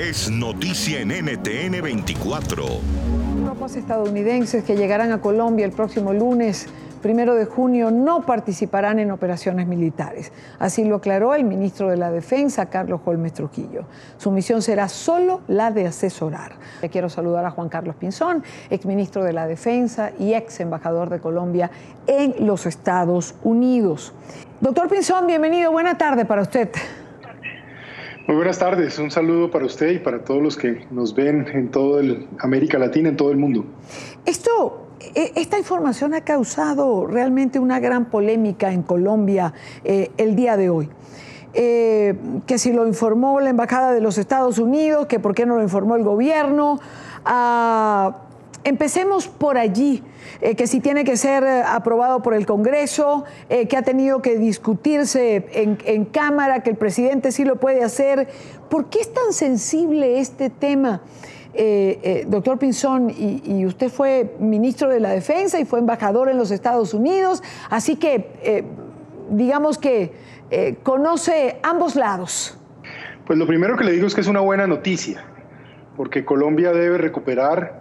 es noticia en NTN 24. Tropas estadounidenses que llegarán a Colombia el próximo lunes primero de junio no participarán en operaciones militares. Así lo aclaró el ministro de la Defensa, Carlos Holmes Trujillo. Su misión será solo la de asesorar. Le quiero saludar a Juan Carlos Pinzón, exministro de la Defensa y ex embajador de Colombia en los Estados Unidos. Doctor Pinzón, bienvenido. Buena tarde para usted. Muy buenas tardes, un saludo para usted y para todos los que nos ven en toda América Latina, en todo el mundo. Esto e, esta información ha causado realmente una gran polémica en Colombia eh, el día de hoy. Eh, que si lo informó la Embajada de los Estados Unidos, que por qué no lo informó el gobierno. Empecemos por allí, eh, que si tiene que ser aprobado por el Congreso, que ha tenido que discutirse en, Cámara, que el presidente sí lo puede hacer. ¿Por qué es tan sensible este tema? Eh, eh, doctor Pinzón, y, usted fue ministro de la Defensa y fue embajador en los Estados Unidos, así que eh, digamos que conoce ambos lados. Pues lo primero que le digo es que es una buena noticia, porque Colombia debe recuperar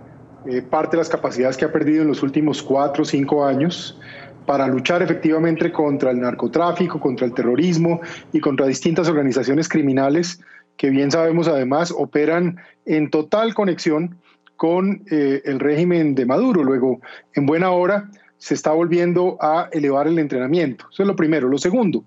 parte de las capacidades que ha perdido en los últimos cuatro o cinco años para luchar efectivamente contra el narcotráfico, contra el terrorismo y contra distintas organizaciones criminales que bien sabemos además operan en total conexión con eh, el régimen de Maduro. Luego, en buena hora, se está volviendo a elevar el entrenamiento. Eso es lo primero. Lo segundo,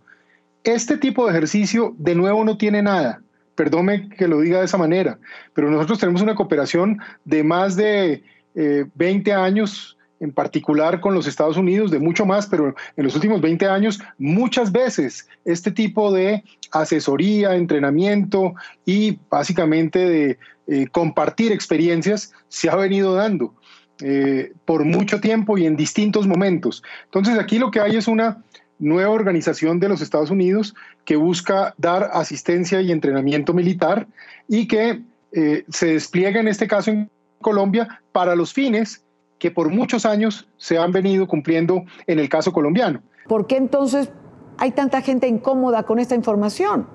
este tipo de ejercicio de nuevo no tiene nada. Perdóme que lo diga de esa manera, pero nosotros tenemos una cooperación de más de 20 eh, años en particular con los Estados Unidos, de mucho más, pero en los últimos 20 años muchas veces este tipo de asesoría, entrenamiento y básicamente de eh, compartir experiencias se ha venido dando eh, por mucho tiempo y en distintos momentos. Entonces aquí lo que hay es una nueva organización de los Estados Unidos que busca dar asistencia y entrenamiento militar y que eh, se despliega en este caso en Colombia para los fines que por muchos años se han venido cumpliendo en el caso colombiano. ¿Por qué entonces hay tanta gente incómoda con esta información?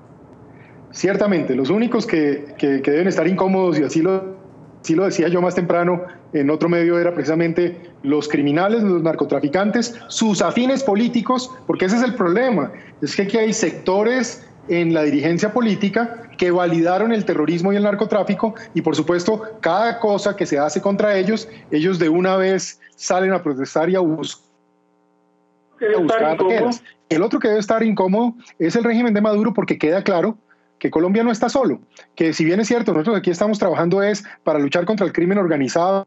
Ciertamente, los únicos que, deben estar incómodos, y así lo, así lo decía yo más temprano en otro medio, era precisamente los criminales, los narcotraficantes, sus afines políticos, porque ese es el problema, es que aquí hay sectores en la dirigencia política que validaron el terrorismo y el narcotráfico y por supuesto cada cosa que se hace contra ellos, ellos de una vez salen a protestar y a, buscar. El otro que debe estar incómodo es el régimen de Maduro porque queda claro que Colombia no está solo, que si bien es cierto, nosotros aquí estamos trabajando es para luchar contra el crimen organizado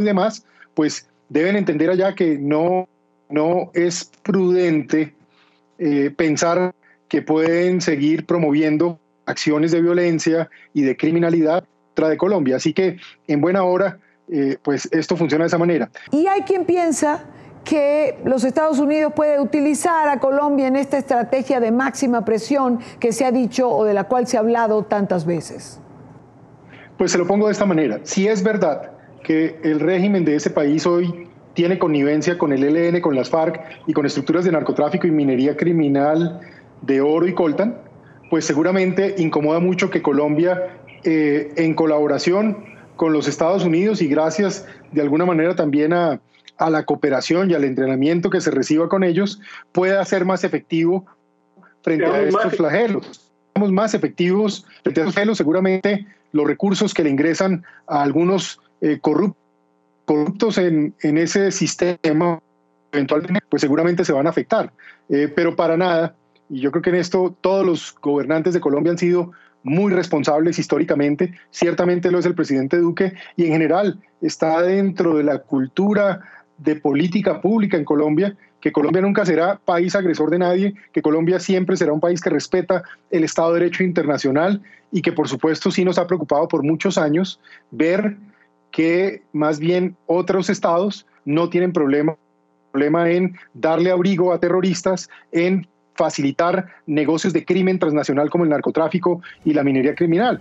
y demás, pues deben entender allá que no, no es prudente eh, pensar que pueden seguir promoviendo acciones de violencia y de criminalidad contra de Colombia. Así que en buena hora, eh, pues esto funciona de esa manera. Y hay quien piensa que los Estados Unidos puede utilizar a Colombia en esta estrategia de máxima presión que se ha dicho o de la cual se ha hablado tantas veces. Pues se lo pongo de esta manera. Si es verdad que el régimen de ese país hoy tiene connivencia con el ELN, con las FARC y con estructuras de narcotráfico y minería criminal de oro y coltan, pues seguramente incomoda mucho que Colombia, eh, en colaboración con los Estados Unidos y gracias de alguna manera también a, la cooperación y al entrenamiento que se reciba con ellos, pueda ser más efectivo frente a estos flagelos. Somos más efectivos frente a estos flagelos, seguramente los recursos que le ingresan a algunos eh, corruptos en, ese sistema, eventualmente, pues seguramente se van a afectar. Eh, pero para nada y yo creo que en esto todos los gobernantes de Colombia han sido muy responsables históricamente, ciertamente lo es el presidente Duque y en general está dentro de la cultura de política pública en Colombia, que Colombia nunca será país agresor de nadie, que Colombia siempre será un país que respeta el Estado de Derecho internacional y que por supuesto sí nos ha preocupado por muchos años ver que más bien otros estados no tienen problema problema en darle abrigo a terroristas, en facilitar negocios de crimen transnacional como el narcotráfico y la minería criminal.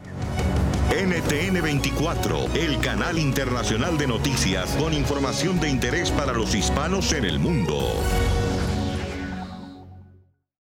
NTN 24, el canal internacional de noticias con información de interés para los hispanos en el mundo.